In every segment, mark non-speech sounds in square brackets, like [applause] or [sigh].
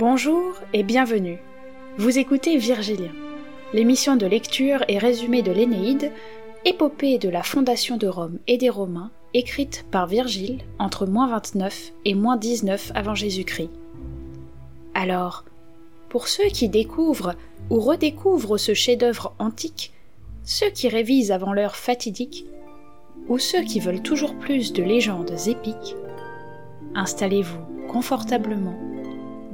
Bonjour et bienvenue. Vous écoutez Virgilien, l'émission de lecture et résumé de l'Énéide, épopée de la fondation de Rome et des Romains, écrite par Virgile entre moins 29 et moins 19 avant Jésus-Christ. Alors, pour ceux qui découvrent ou redécouvrent ce chef-d'œuvre antique, ceux qui révisent avant l'heure fatidique, ou ceux qui veulent toujours plus de légendes épiques, installez-vous confortablement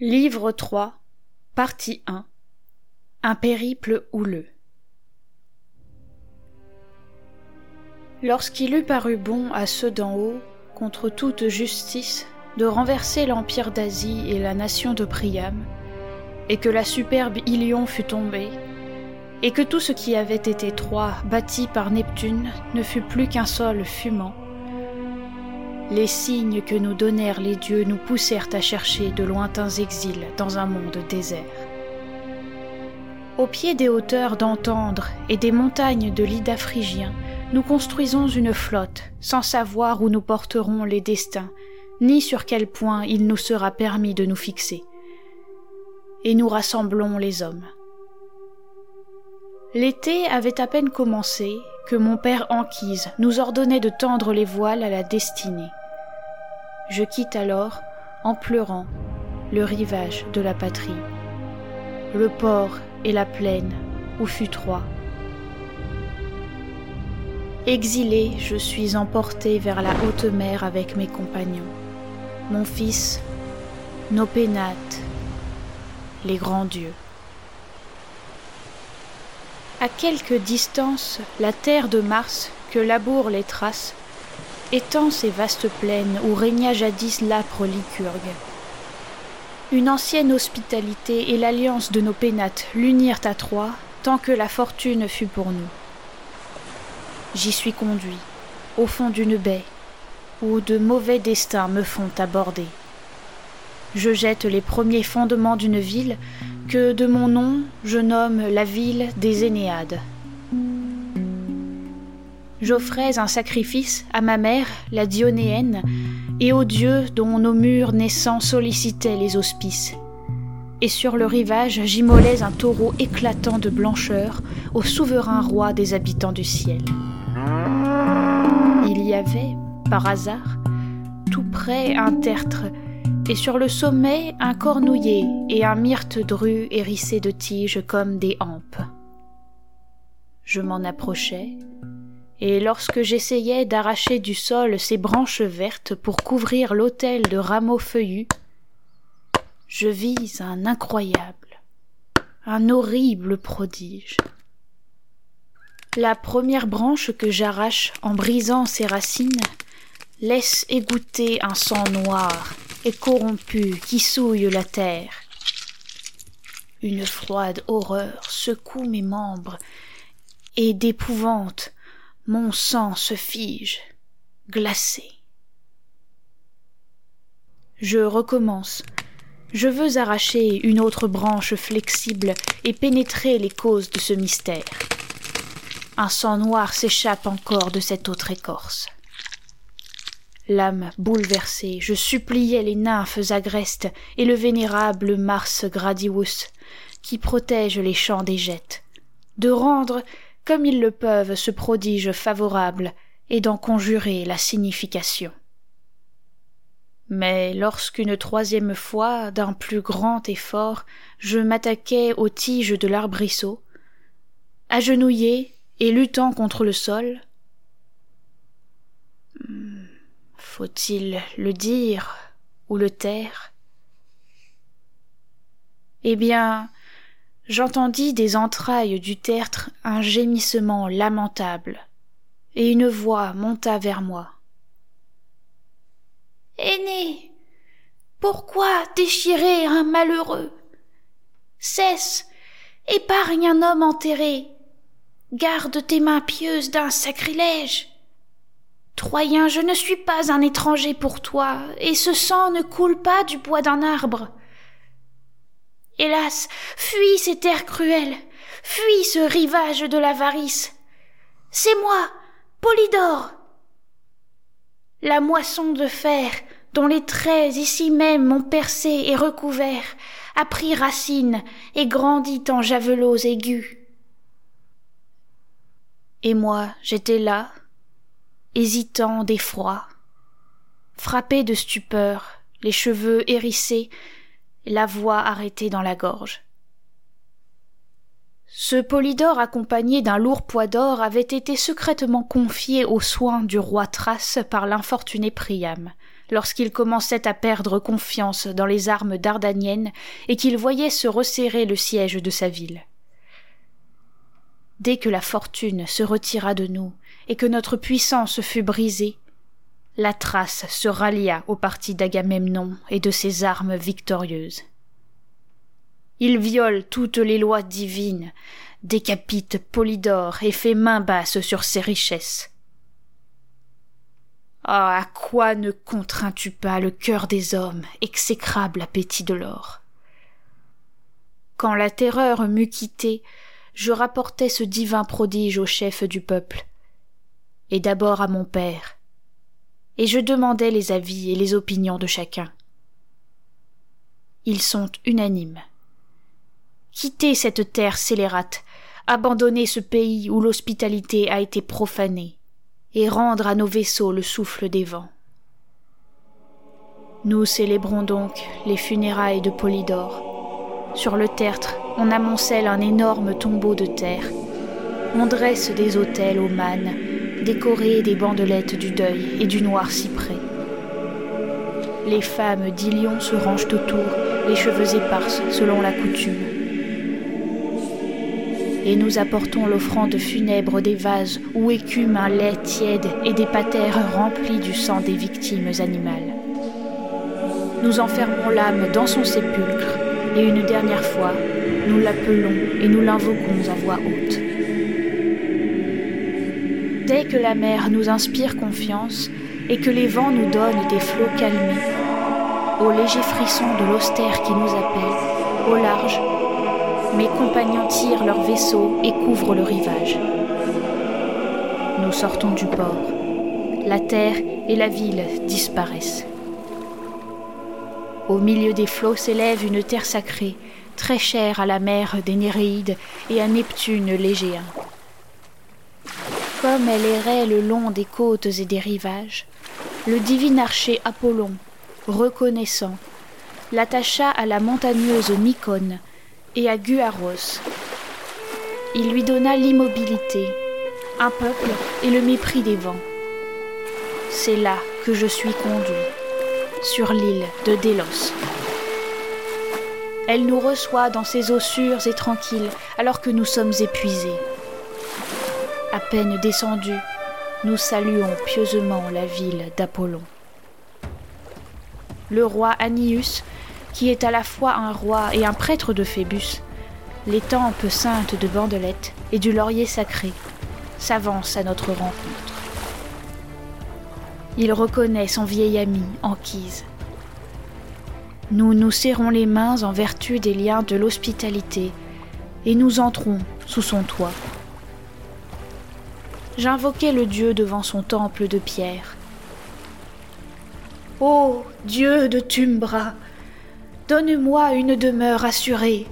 Livre 3, partie 1 Un périple houleux. Lorsqu'il eut paru bon à ceux d'en haut, contre toute justice, de renverser l'empire d'Asie et la nation de Priam, et que la superbe Ilion fut tombée, et que tout ce qui avait été Troie bâti par Neptune ne fut plus qu'un sol fumant, les signes que nous donnèrent les dieux nous poussèrent à chercher de lointains exils dans un monde désert. Au pied des hauteurs d'entendre et des montagnes de l'Ida phrygien, nous construisons une flotte, sans savoir où nous porterons les destins, ni sur quel point il nous sera permis de nous fixer. Et nous rassemblons les hommes. L'été avait à peine commencé que mon père Anquise nous ordonnait de tendre les voiles à la destinée. Je quitte alors, en pleurant, le rivage de la patrie, le port et la plaine où fut Troie. Exilé, je suis emporté vers la haute mer avec mes compagnons, mon fils, nos pénates, les grands dieux. À quelque distance, la terre de Mars que labourent les traces étend ces vastes plaines où régna jadis l'âpre lycurgue. Une ancienne hospitalité et l'alliance de nos pénates l'unirent à Troie tant que la fortune fut pour nous. J'y suis conduit, au fond d'une baie, où de mauvais destins me font aborder. Je jette les premiers fondements d'une ville que de mon nom je nomme la ville des Énéades. J'offrais un sacrifice à ma mère, la Dionéenne, et aux dieux dont nos murs naissants sollicitaient les auspices. Et sur le rivage, j'immolais un taureau éclatant de blancheur au souverain roi des habitants du ciel. Il y avait, par hasard, tout près un tertre, et sur le sommet un cornouiller et un myrte dru hérissé de tiges comme des hampes. Je m'en approchai, et lorsque j'essayais d'arracher du sol ces branches vertes pour couvrir l'autel de rameaux feuillus, je vis un incroyable, un horrible prodige. La première branche que j'arrache en brisant ses racines laisse égoutter un sang noir et corrompu qui souille la terre. Une froide horreur secoue mes membres, et d'épouvante mon sang se fige, glacé. Je recommence. Je veux arracher une autre branche flexible et pénétrer les causes de ce mystère. Un sang noir s'échappe encore de cette autre écorce. L'âme bouleversée, je suppliais les nymphes agrestes et le vénérable Mars Gradius, qui protège les champs des jettes, de rendre comme ils le peuvent ce prodige favorable et d'en conjurer la signification. Mais lorsqu'une troisième fois, d'un plus grand effort, je m'attaquai aux tiges de l'arbrisseau, agenouillé et luttant contre le sol, hmm, faut-il le dire ou le taire? Eh bien, j'entendis des entrailles du tertre un gémissement lamentable, et une voix monta vers moi. Aîné, pourquoi déchirer un malheureux? Cesse, épargne un homme enterré, garde tes mains pieuses d'un sacrilège. Troyen, je ne suis pas un étranger pour toi, et ce sang ne coule pas du bois d'un arbre. Hélas, fuis ces terres cruelles, fuis ce rivage de l'avarice. C'est moi, Polydore. La moisson de fer, dont les traits ici même m'ont percé et recouvert, a pris racine et grandit en javelots aigus. Et moi, j'étais là, hésitant d'effroi, frappé de stupeur, les cheveux hérissés, la voix arrêtée dans la gorge. Ce Polydore accompagné d'un lourd poids d'or avait été secrètement confié aux soins du roi Thrace par l'infortuné Priam, lorsqu'il commençait à perdre confiance dans les armes dardaniennes et qu'il voyait se resserrer le siège de sa ville. Dès que la fortune se retira de nous et que notre puissance fut brisée, la trace se rallia au parti d'Agamemnon et de ses armes victorieuses. Il viole toutes les lois divines, décapite Polydore et fait main basse sur ses richesses. Ah, à quoi ne contrains-tu pas le cœur des hommes, exécrable appétit de l'or? Quand la terreur m'eut quitté, je rapportai ce divin prodige au chef du peuple, et d'abord à mon père, et je demandai les avis et les opinions de chacun. Ils sont unanimes. Quittez cette terre scélérate, abandonnez ce pays où l'hospitalité a été profanée, et rendre à nos vaisseaux le souffle des vents. Nous célébrons donc les funérailles de Polydore. Sur le tertre, on amoncelle un énorme tombeau de terre. On dresse des autels aux mânes, décorés des bandelettes du deuil et du noir cyprès. Les femmes d'Ilion se rangent autour, les cheveux éparses selon la coutume. Et nous apportons l'offrande funèbre des vases où écume un lait tiède et des patères remplis du sang des victimes animales. Nous enfermons l'âme dans son sépulcre et une dernière fois, nous l'appelons et nous l'invoquons à voix haute. Dès que la mer nous inspire confiance et que les vents nous donnent des flots calmés, au léger frisson de l'austère qui nous appelle, au large, mes compagnons tirent leurs vaisseaux et couvrent le rivage. Nous sortons du port. La terre et la ville disparaissent. Au milieu des flots s'élève une terre sacrée, très chère à la mère des Néréides et à Neptune l'Égéen. Comme elle errait le long des côtes et des rivages, le divin archer Apollon, reconnaissant, l'attacha à la montagneuse Mycone et à Guaros. Il lui donna l'immobilité, un peuple et le mépris des vents. C'est là que je suis conduit, sur l'île de Délos. Elle nous reçoit dans ses eaux sûres et tranquilles alors que nous sommes épuisés. À peine descendus, nous saluons pieusement la ville d'Apollon. Le roi Annius, qui est à la fois un roi et un prêtre de Phébus, les tempes saintes de Bandelette et du laurier sacré, s'avance à notre rencontre. Il reconnaît son vieil ami, Anquise. Nous nous serrons les mains en vertu des liens de l'hospitalité et nous entrons sous son toit j'invoquai le Dieu devant son temple de pierre. Ô Dieu de Tumbra, donne-moi une demeure assurée.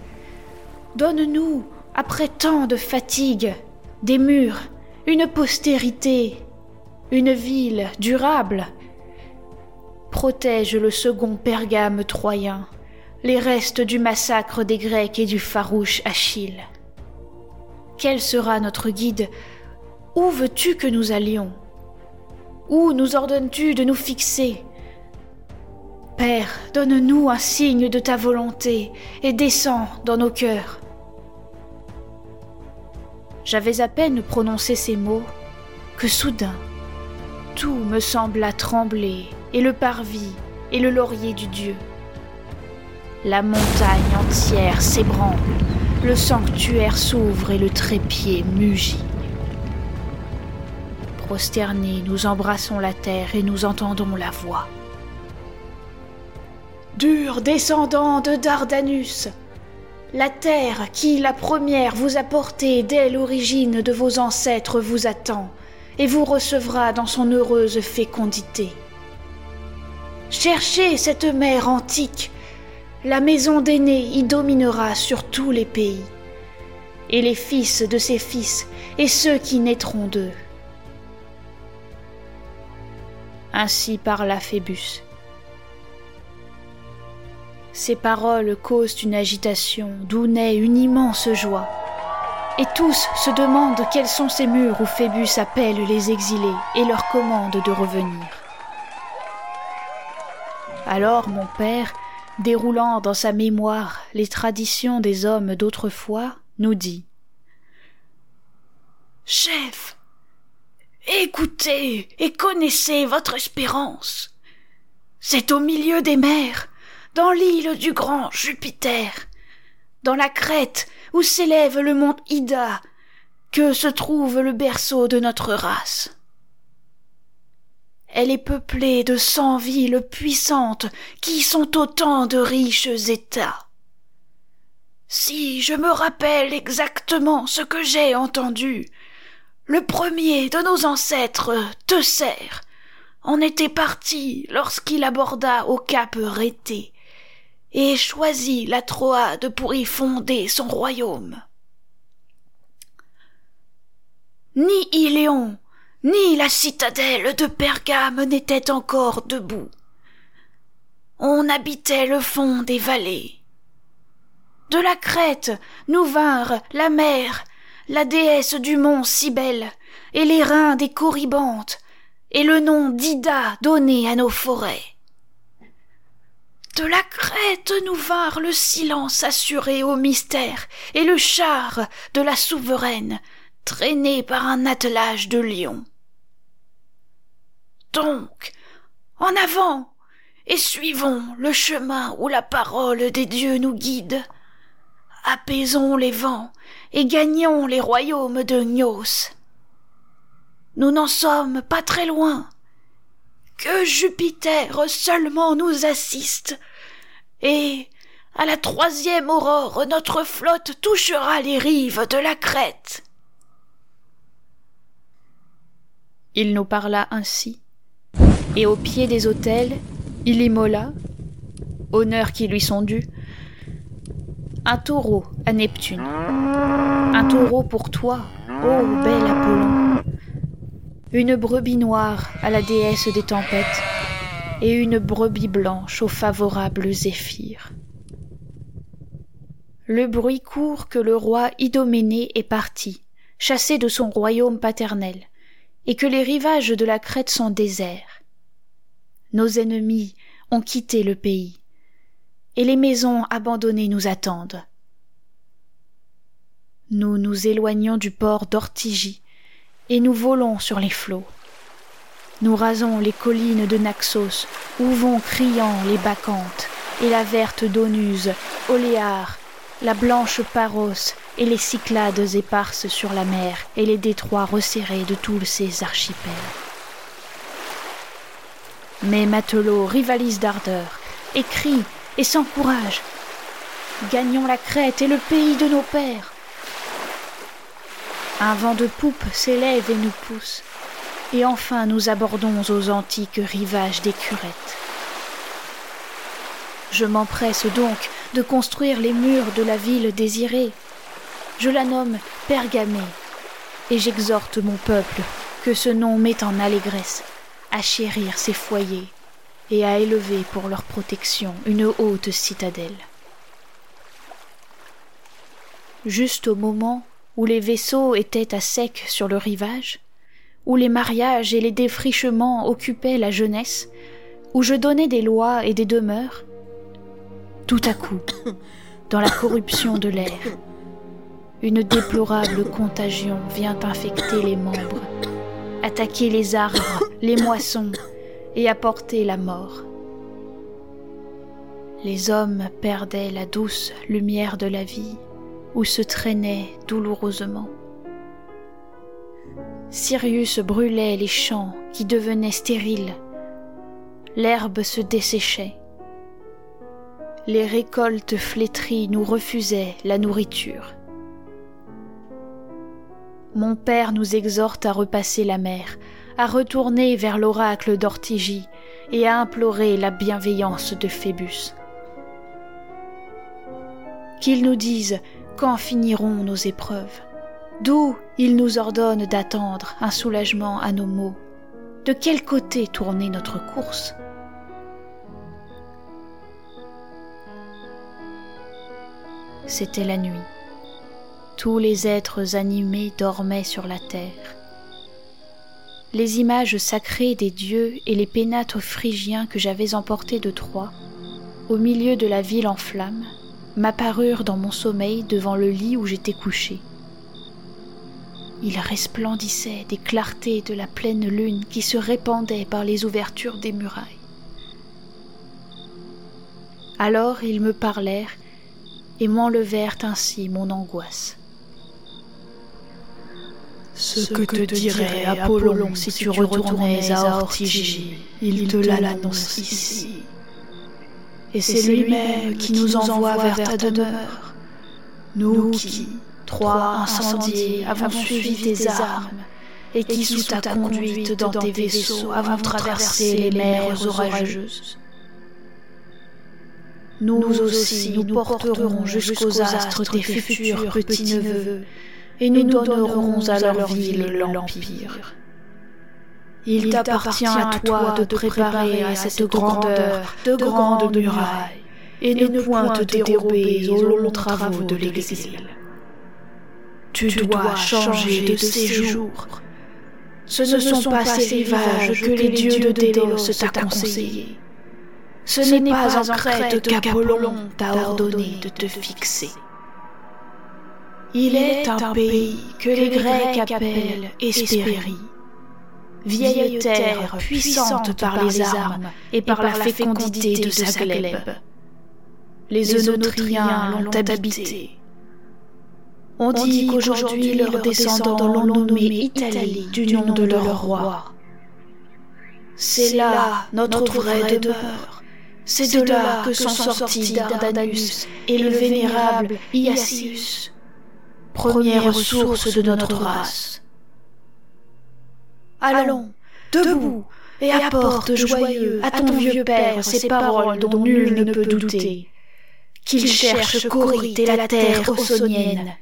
Donne-nous, après tant de fatigue, des murs, une postérité, une ville durable. Protège le second Pergame troyen, les restes du massacre des Grecs et du farouche Achille. Quel sera notre guide où veux-tu que nous allions? Où nous ordonnes-tu de nous fixer? Père, donne-nous un signe de ta volonté et descends dans nos cœurs. J'avais à peine prononcé ces mots que soudain, tout me sembla trembler, et le parvis, et le laurier du Dieu. La montagne entière s'ébranle, le sanctuaire s'ouvre et le trépied mugit. Nous embrassons la terre et nous entendons la voix. Dur descendant de Dardanus, la terre qui, la première, vous a porté dès l'origine de vos ancêtres vous attend et vous recevra dans son heureuse fécondité. Cherchez cette mère antique, la maison d'aînés y dominera sur tous les pays, et les fils de ses fils et ceux qui naîtront d'eux. Ainsi parla Phébus. Ces paroles causent une agitation d'où naît une immense joie. Et tous se demandent quels sont ces murs où Phébus appelle les exilés et leur commande de revenir. Alors mon père, déroulant dans sa mémoire les traditions des hommes d'autrefois, nous dit Chef, écoutez et connaissez votre espérance. C'est au milieu des mers, dans l'île du grand Jupiter, dans la crête où s'élève le mont Ida, que se trouve le berceau de notre race. Elle est peuplée de cent villes puissantes qui sont autant de riches États. Si je me rappelle exactement ce que j'ai entendu, le premier de nos ancêtres, Teucer, en était parti lorsqu'il aborda au cap Rété et choisit la Troade pour y fonder son royaume. Ni Iléon, ni la citadelle de Pergame n'étaient encore debout. On habitait le fond des vallées. De la Crète nous vinrent la mer, la déesse du mont Cybèle, et les reins des Corybantes, et le nom d'Ida donné à nos forêts. De la Crète nous vinrent le silence assuré au mystère et le char de la souveraine, traîné par un attelage de lions. Donc, en avant, et suivons le chemin où la parole des dieux nous guide. Apaisons les vents et gagnons les royaumes de Gnos. Nous n'en sommes pas très loin que Jupiter seulement nous assiste, et à la troisième aurore notre flotte touchera les rives de la Crète. Il nous parla ainsi, et au pied des autels, il immola, honneurs qui lui sont dus, un taureau à Neptune, un taureau pour toi, ô bel Apollon, une brebis noire à la déesse des tempêtes, et une brebis blanche aux favorables zéphyrs. Le bruit court que le roi Idoménée est parti, chassé de son royaume paternel, et que les rivages de la Crète sont déserts. Nos ennemis ont quitté le pays, et les maisons abandonnées nous attendent. Nous nous éloignons du port d'Ortigie, et nous volons sur les flots. Nous rasons les collines de Naxos, où vont criant les bacchantes, et la verte Donuse, Oléar, la blanche Paros, et les Cyclades éparses sur la mer, et les détroits resserrés de tous ces archipels. Mes matelots rivalisent d'ardeur, et crient, et s'encouragent. Gagnons la crête et le pays de nos pères. Un vent de poupe s'élève et nous pousse, et enfin nous abordons aux antiques rivages des curettes. Je m'empresse donc de construire les murs de la ville désirée. Je la nomme Pergamée, et j'exhorte mon peuple que ce nom met en allégresse à chérir ses foyers et à élever pour leur protection une haute citadelle. Juste au moment où les vaisseaux étaient à sec sur le rivage, où les mariages et les défrichements occupaient la jeunesse, où je donnais des lois et des demeures, tout à coup, dans la corruption de l'air, une déplorable contagion vient infecter les membres, attaquer les arbres, les moissons et apporter la mort. Les hommes perdaient la douce lumière de la vie ou se traînaient douloureusement. Sirius brûlait les champs qui devenaient stériles. L'herbe se desséchait. Les récoltes flétries nous refusaient la nourriture. Mon père nous exhorte à repasser la mer, à retourner vers l'oracle d'Ortigie et à implorer la bienveillance de Phébus. Qu'il nous dise quand finiront nos épreuves, d'où il nous ordonne d'attendre un soulagement à nos maux, de quel côté tourner notre course. C'était la nuit. Tous les êtres animés dormaient sur la terre. Les images sacrées des dieux et les pénates phrygiens que j'avais emportés de Troie, au milieu de la ville en flammes, m'apparurent dans mon sommeil devant le lit où j'étais couché. Ils resplendissaient des clartés de la pleine lune qui se répandaient par les ouvertures des murailles. Alors ils me parlèrent et m'enlevèrent ainsi mon angoisse. Ce que te dirait Apollon si tu retournais à Ortigie, il te l'annonce ici. Et c'est lui-même qui nous envoie vers ta demeure. Nous qui, trois incendiés, avons suivi tes armes, et qui, sous ta conduite dans tes vaisseaux, avons traversé les mers orageuses. Nous aussi, nous porterons jusqu'aux astres tes futurs petits-neveux, et nous donnerons à leur ville l'Empire. Il t'appartient à toi de préparer à cette grandeur de grandes murailles, et ne point te dérober aux longs travaux de l'exil. Tu dois changer de séjour. Ce ne sont pas ces rivages que les dieux de Délos t'a conseillé. Ce n'est pas en Crète qu'Apollon t'a ordonné de te fixer. Il est un pays que les Grecs appellent Hespérie, vieille terre puissante par les armes et par la fécondité de sa glèbe. Les Eunotriens l'ont habité. On dit qu'aujourd'hui leurs descendants l'ont nommée Italie du nom de leur roi. C'est là notre vraie demeure. C'est de là que sont sortis Dardanus et le vénérable Iacius première source de notre race. Allons, debout, et apporte joyeux à ton vieux père ces paroles dont nul ne peut douter. Qu'il cherche Corite et la terre aussonienne.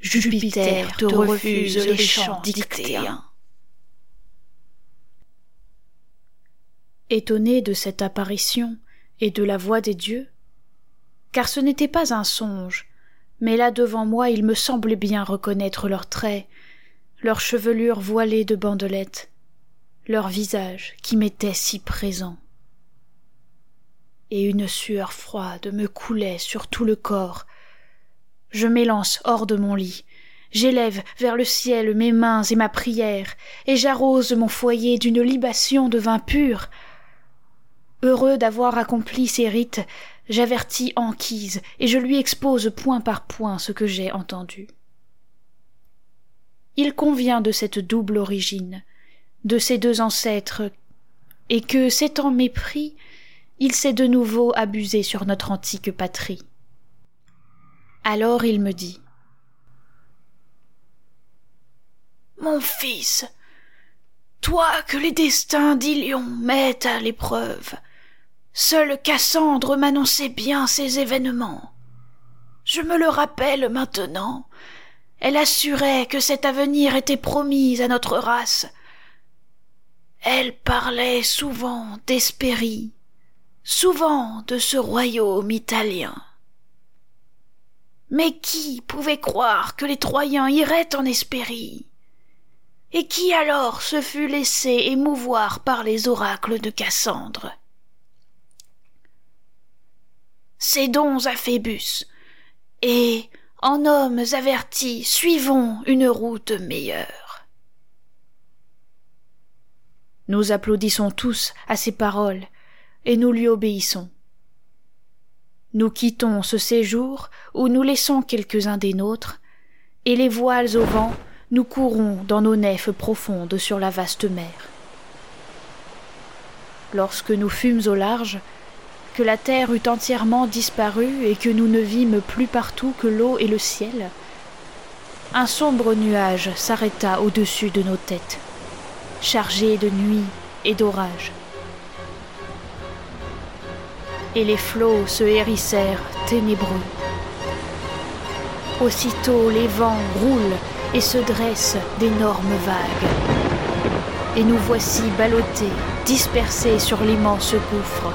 Jupiter te refuse les chants dictéens. Étonné de cette apparition et de la voix des dieux, car ce n'était pas un songe, mais là devant moi il me semblait bien reconnaître leurs traits, leurs chevelures voilées de bandelettes, leurs visages qui m'étaient si présents. Et une sueur froide me coulait sur tout le corps. Je m'élance hors de mon lit, j'élève vers le ciel mes mains et ma prière, et j'arrose mon foyer d'une libation de vin pur. Heureux d'avoir accompli ces rites, j'avertis Anquise et je lui expose point par point ce que j'ai entendu. Il convient de cette double origine, de ces deux ancêtres, et que, s'étant mépris, il s'est de nouveau abusé sur notre antique patrie. Alors il me dit Mon fils, toi que les destins d'Ilion mettent à l'épreuve, Seule Cassandre m'annonçait bien ces événements. Je me le rappelle maintenant. Elle assurait que cet avenir était promis à notre race. Elle parlait souvent d'Hespérie, souvent de ce royaume italien. Mais qui pouvait croire que les Troyens iraient en Hespérie? Et qui alors se fut laissé émouvoir par les oracles de Cassandre? Cédons à Phébus, et, En hommes avertis, suivons une route meilleure. Nous applaudissons tous à ces paroles, et nous lui obéissons. Nous quittons ce séjour où nous laissons quelques-uns des nôtres, et les voiles au vent, nous courons dans nos nefs profondes sur la vaste mer. Lorsque nous fûmes au large, que la terre eut entièrement disparu et que nous ne vîmes plus partout que l'eau et le ciel, un sombre nuage s'arrêta au-dessus de nos têtes, chargé de nuit et d'orage. Et les flots se hérissèrent ténébreux. Aussitôt les vents roulent et se dressent d'énormes vagues. Et nous voici ballottés, dispersés sur l'immense gouffre.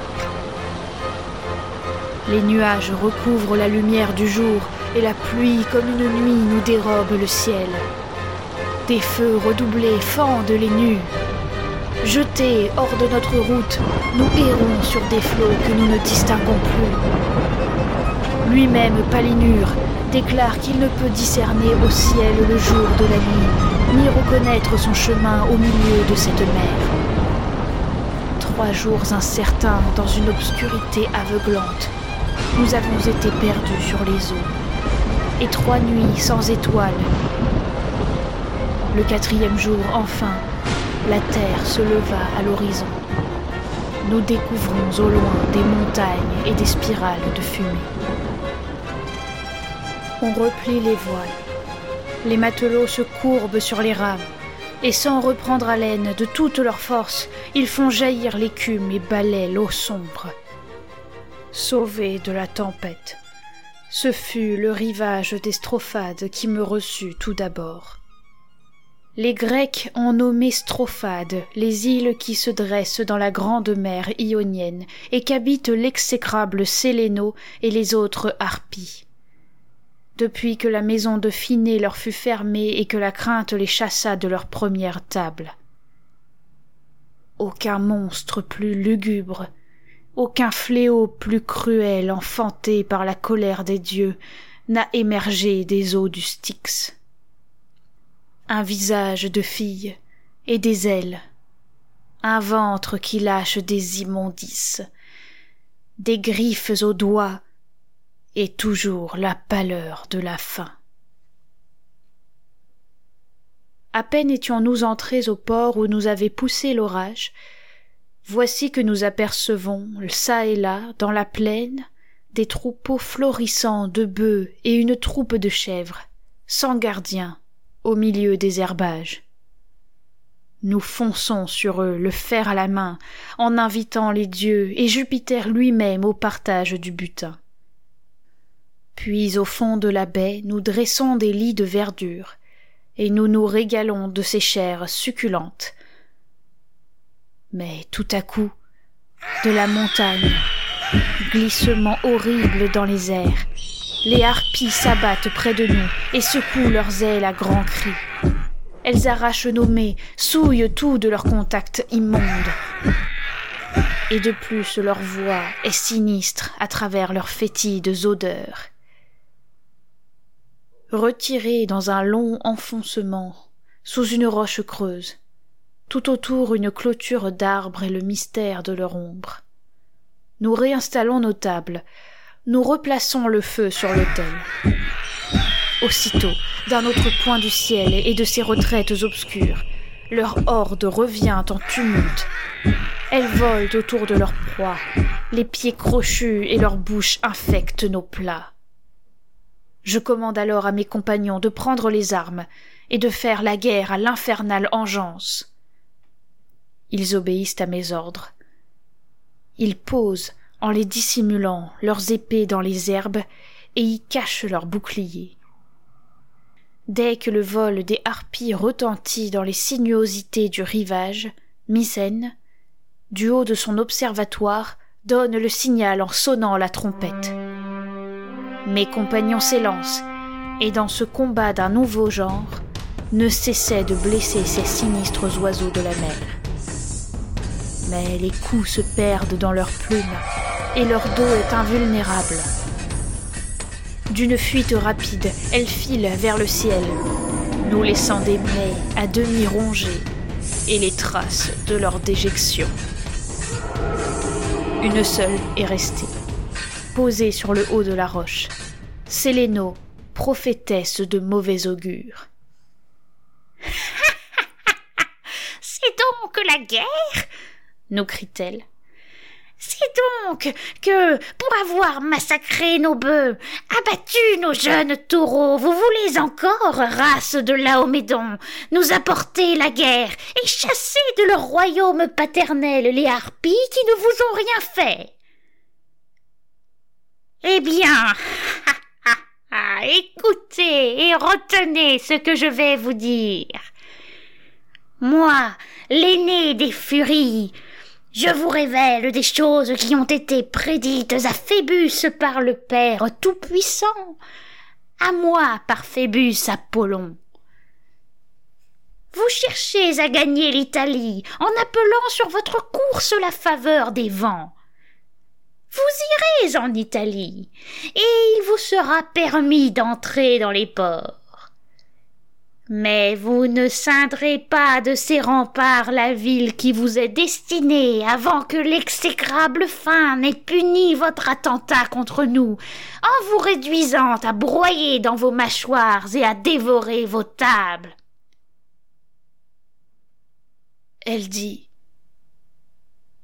Les nuages recouvrent la lumière du jour et la pluie comme une nuit nous dérobe le ciel. Des feux redoublés fendent les nues. Jetés hors de notre route, nous errons sur des flots que nous ne distinguons plus. Lui-même, Palinure, déclare qu'il ne peut discerner au ciel le jour de la nuit, ni reconnaître son chemin au milieu de cette mer. Trois jours incertains dans une obscurité aveuglante, nous avons été perdus sur les eaux, et trois nuits sans étoiles. Le quatrième jour, enfin, la terre se leva à l'horizon. Nous découvrons au loin des montagnes et des spirales de fumée. On replie les voiles. Les matelots se courbent sur les rames, et sans reprendre haleine de toute leur force, ils font jaillir l'écume et balaient l'eau sombre. Sauvé de la tempête, ce fut le rivage d'Estrophade qui me reçut tout d'abord. Les Grecs ont nommé Strophade les îles qui se dressent dans la grande mer ionienne et qu'habitent l'exécrable Séléno et les autres harpies. Depuis que la maison de Phinée leur fut fermée et que la crainte les chassa de leur première table. Aucun monstre plus lugubre, aucun fléau plus cruel enfanté par la colère des dieux n'a émergé des eaux du Styx. Un visage de fille et des ailes, un ventre qui lâche des immondices, des griffes aux doigts et toujours la pâleur de la faim. À peine étions-nous entrés au port où nous avait poussé l'orage, voici que nous apercevons, çà et là, dans la plaine, des troupeaux florissants de bœufs et une troupe de chèvres, sans gardien, au milieu des herbages. Nous fonçons sur eux, le fer à la main, en invitant les dieux et Jupiter lui-même au partage du butin. Puis au fond de la baie, nous dressons des lits de verdure, et nous nous régalons de ces chairs succulentes, mais tout à coup, de la montagne, glissement horrible dans les airs, les harpies s'abattent près de nous et secouent leurs ailes à grands cris. Elles arrachent nos mets, souillent tout de leur contact immonde. Et de plus leur voix est sinistre à travers leurs fétides odeurs. Retirés dans un long enfoncement, sous une roche creuse, tout autour une clôture d'arbres et le mystère de leur ombre. Nous réinstallons nos tables, nous replaçons le feu sur l'autel. Aussitôt, d'un autre point du ciel et de ses retraites obscures, leur horde revient en tumulte. Elles volent autour de leur proie, les pieds crochus et leur bouche infectent nos plats. Je commande alors à mes compagnons de prendre les armes et de faire la guerre à l'infernale engeance. Ils obéissent à mes ordres. Ils posent, en les dissimulant, leurs épées dans les herbes et y cachent leurs boucliers. Dès que le vol des harpies retentit dans les sinuosités du rivage, Mycène, du haut de son observatoire, donne le signal en sonnant la trompette. Mes compagnons s'élancent, et dans ce combat d'un nouveau genre, ne cessaient de blesser ces sinistres oiseaux de la mer mais les coups se perdent dans leurs plumes et leur dos est invulnérable. D'une fuite rapide, elles filent vers le ciel, nous laissant des mets à demi rongés et les traces de leur déjection. Une seule est restée, posée sur le haut de la roche. Séléno, prophétesse de mauvais augure. [laughs] C'est donc la guerre? Nous crie-t-elle. C'est donc que, pour avoir massacré nos bœufs, abattu nos jeunes taureaux, vous voulez encore, race de Laomédon, nous apporter la guerre et chasser de leur royaume paternel les harpies qui ne vous ont rien fait? Eh bien, [laughs] écoutez et retenez ce que je vais vous dire. Moi, l'aîné des furies, je vous révèle des choses qui ont été prédites à Phébus par le Père Tout-Puissant, à moi par Phébus Apollon. Vous cherchez à gagner l'Italie en appelant sur votre course la faveur des vents. Vous irez en Italie, et il vous sera permis d'entrer dans les ports. Mais vous ne scindrez pas de ses remparts la ville qui vous est destinée avant que l'exécrable fin n'ait puni votre attentat contre nous, en vous réduisant à broyer dans vos mâchoires et à dévorer vos tables. Elle dit,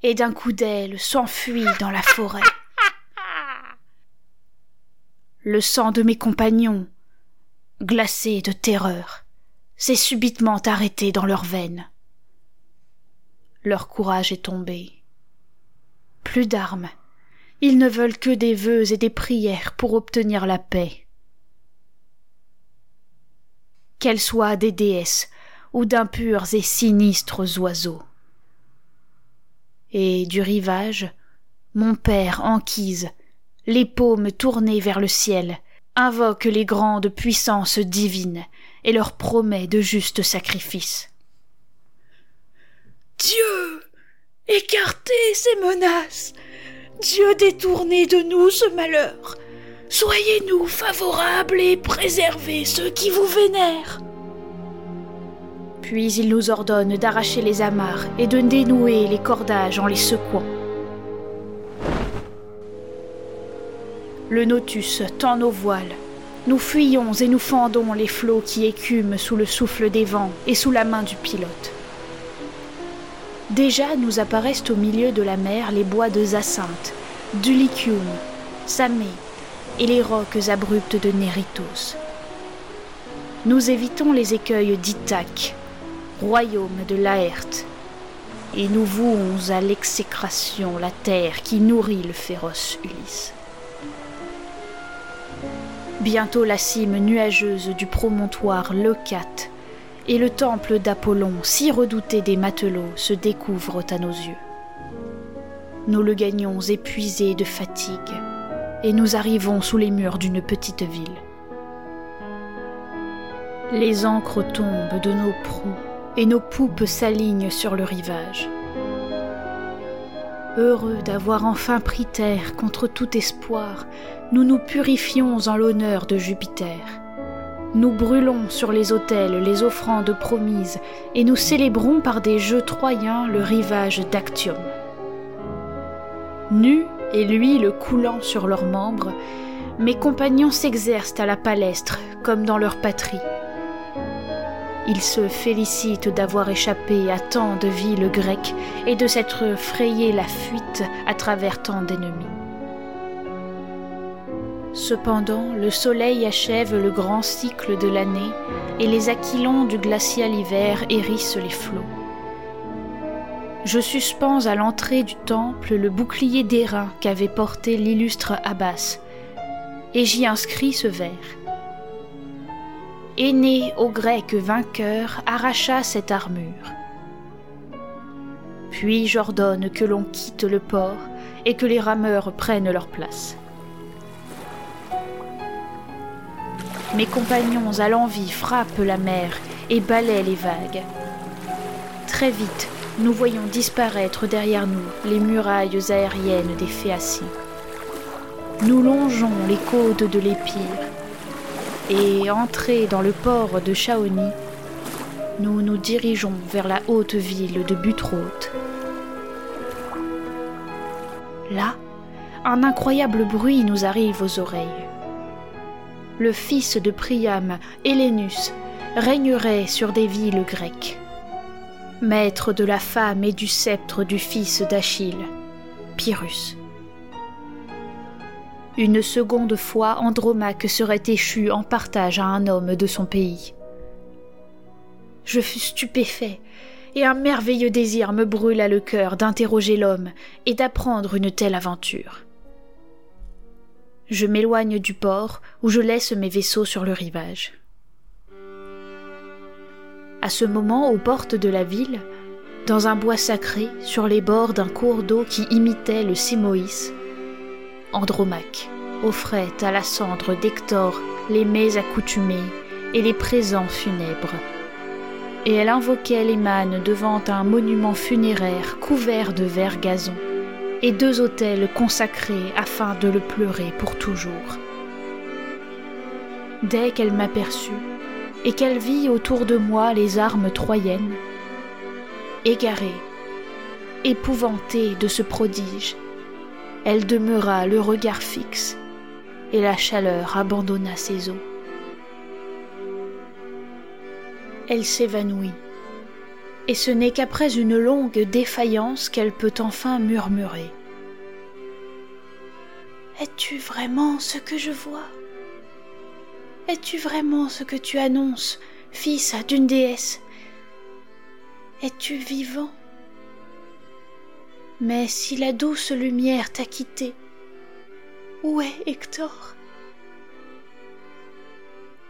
et d'un coup d'aile s'enfuit dans la forêt. Le sang de mes compagnons, glacé de terreur, s'est subitement arrêté dans leurs veines. Leur courage est tombé. Plus d'armes. Ils ne veulent que des vœux et des prières pour obtenir la paix. Qu'elles soient des déesses ou d'impurs et sinistres oiseaux. Et du rivage, mon père Anquise, les paumes tournées vers le ciel, invoque les grandes puissances divines et leur promet de justes sacrifices. Dieu, écartez ces menaces. Dieu détournez de nous ce malheur. Soyez-nous favorables et préservez ceux qui vous vénèrent. Puis il nous ordonne d'arracher les amarres et de dénouer les cordages en les secouant. Le Nautus tend nos voiles nous fuyons et nous fendons les flots qui écument sous le souffle des vents et sous la main du pilote. Déjà nous apparaissent au milieu de la mer les bois de Zacinthe, d'Ulicium, Samé et les rocs abruptes de Néritos. Nous évitons les écueils d'Ithaque, royaume de Laerte, et nous vouons à l'exécration la terre qui nourrit le féroce Ulysse. Bientôt la cime nuageuse du promontoire Leucate et le temple d'Apollon, si redouté des matelots, se découvrent à nos yeux. Nous le gagnons épuisés de fatigue, et nous arrivons sous les murs d'une petite ville. Les ancres tombent de nos proues, et nos poupes s'alignent sur le rivage. Heureux d'avoir enfin pris terre contre tout espoir, nous nous purifions en l'honneur de Jupiter. Nous brûlons sur les autels les offrandes promises et nous célébrons par des jeux troyens le rivage d'Actium. Nus et l'huile coulant sur leurs membres, mes compagnons s'exercent à la palestre comme dans leur patrie. Ils se félicitent d'avoir échappé à tant de villes grecques et de s'être frayé la fuite à travers tant d'ennemis. Cependant, le soleil achève le grand cycle de l'année et les aquilons du glacial hiver hérissent les flots. Je suspends à l'entrée du temple le bouclier d'airain qu'avait porté l'illustre Abbas, et j'y inscris ce vers. Aîné au grec vainqueur arracha cette armure. Puis j'ordonne que l'on quitte le port et que les rameurs prennent leur place. Mes compagnons à l'envie frappent la mer et balaient les vagues. Très vite, nous voyons disparaître derrière nous les murailles aériennes des Phéaciens. nous longeons les côtes de l'Épire et, entrés dans le port de Chaoni, nous nous dirigeons vers la haute ville de Butroth. Là, un incroyable bruit nous arrive aux oreilles. Le fils de Priam, Hélénus, régnerait sur des villes grecques. Maître de la femme et du sceptre du fils d'Achille, Pyrrhus. Une seconde fois, Andromaque serait échu en partage à un homme de son pays. Je fus stupéfait, et un merveilleux désir me brûla le cœur d'interroger l'homme et d'apprendre une telle aventure. Je m'éloigne du port où je laisse mes vaisseaux sur le rivage. À ce moment, aux portes de la ville, dans un bois sacré, sur les bords d'un cours d'eau qui imitait le Simoïs, Andromaque offrait à la cendre d'Hector les mets accoutumés et les présents funèbres. Et elle invoquait les mânes devant un monument funéraire couvert de verre gazon et deux autels consacrés afin de le pleurer pour toujours. Dès qu'elle m'aperçut, et qu'elle vit autour de moi les armes troyennes, égarée, épouvantée de ce prodige, elle demeura le regard fixe, et la chaleur abandonna ses os. Elle s'évanouit, et ce n'est qu'après une longue défaillance qu'elle peut enfin murmurer. Es-tu vraiment ce que je vois? Es-tu vraiment ce que tu annonces, fils d'une déesse? Es-tu vivant? Mais si la douce lumière t'a quitté, où est Hector?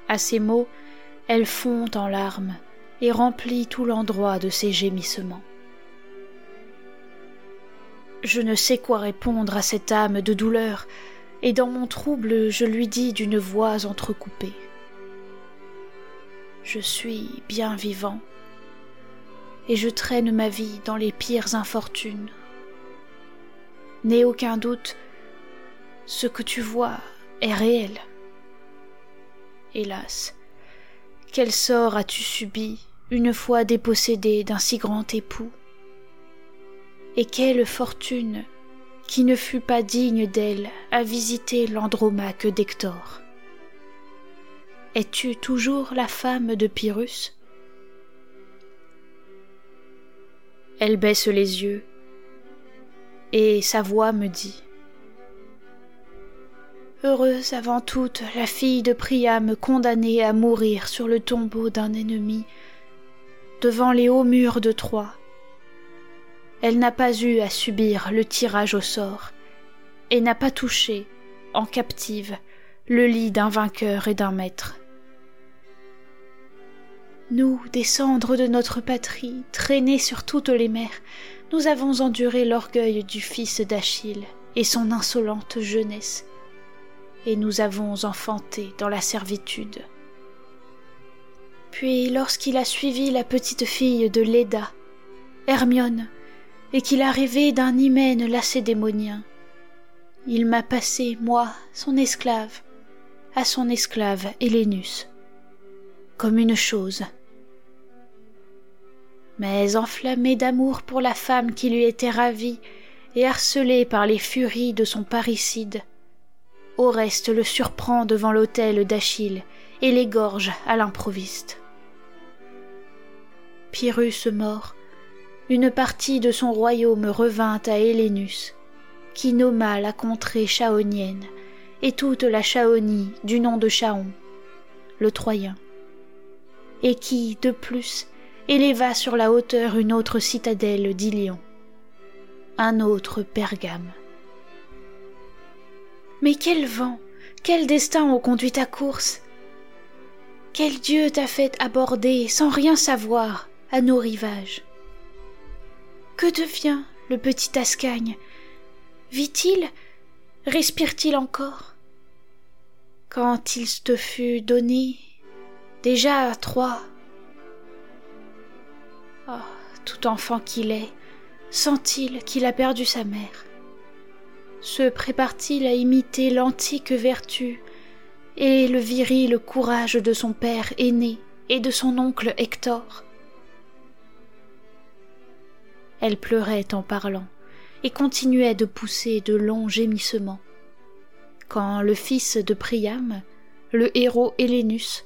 À ces mots, elle fond en larmes et remplit tout l'endroit de ses gémissements. Je ne sais quoi répondre à cette âme de douleur, et dans mon trouble je lui dis d'une voix entrecoupée. Je suis bien vivant, et je traîne ma vie dans les pires infortunes n'aie aucun doute, ce que tu vois est réel. Hélas, quel sort as-tu subi une fois dépossédé d'un si grand époux? Et quelle fortune qui ne fut pas digne d'elle à visiter l'Andromaque d'Hector? Es-tu toujours la femme de Pyrrhus? Elle baisse les yeux et sa voix me dit Heureuse avant toute la fille de Priam condamnée à mourir sur le tombeau d'un ennemi, devant les hauts murs de Troie. Elle n'a pas eu à subir le tirage au sort, et n'a pas touché, en captive, le lit d'un vainqueur et d'un maître. Nous, des cendres de notre patrie, traînées sur toutes les mers, nous avons enduré l'orgueil du fils d'Achille et son insolente jeunesse, et nous avons enfanté dans la servitude. Puis, lorsqu'il a suivi la petite fille de Léda, Hermione, et qu'il a rêvé d'un hymen lacédémonien, il m'a passé, moi, son esclave, à son esclave Hélénus, comme une chose mais enflammé d'amour pour la femme qui lui était ravie et harcelé par les furies de son parricide, Oreste le surprend devant l'autel d'Achille et l'égorge à l'improviste. Pyrrhus mort, une partie de son royaume revint à Hélénus, qui nomma la contrée chaonienne et toute la Chaonie du nom de Chaon, le Troyen, et qui, de plus, éléva sur la hauteur une autre citadelle d'Ilion, un autre Pergame. Mais quel vent, quel destin ont conduit ta course? Quel Dieu t'a fait aborder sans rien savoir à nos rivages? Que devient le petit Ascagne? Vit-il? Respire-t-il encore? Quand il te fut donné, déjà à Troie, Oh, tout enfant qu'il est, sent-il qu'il a perdu sa mère se prépare-t-il à imiter l'antique vertu et le viril courage de son père aîné et de son oncle Hector? Elle pleurait en parlant et continuait de pousser de longs gémissements. Quand le fils de Priam, le héros Hélénus,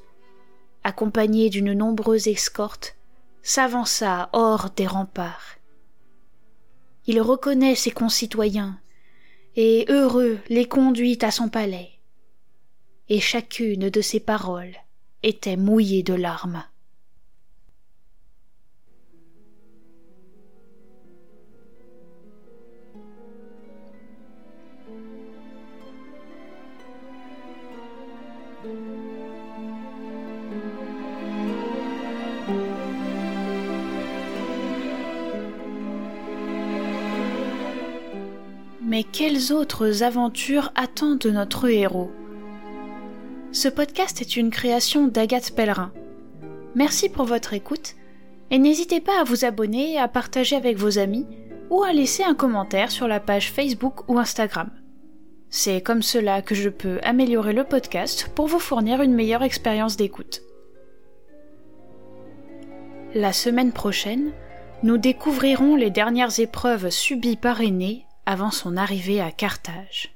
accompagné d'une nombreuse escorte, s'avança hors des remparts. Il reconnaît ses concitoyens et heureux les conduit à son palais. Et chacune de ses paroles était mouillée de larmes. Mais quelles autres aventures attendent notre héros? Ce podcast est une création d'Agathe Pellerin. Merci pour votre écoute et n'hésitez pas à vous abonner, à partager avec vos amis ou à laisser un commentaire sur la page Facebook ou Instagram. C'est comme cela que je peux améliorer le podcast pour vous fournir une meilleure expérience d'écoute. La semaine prochaine, nous découvrirons les dernières épreuves subies par Aîné avant son arrivée à Carthage.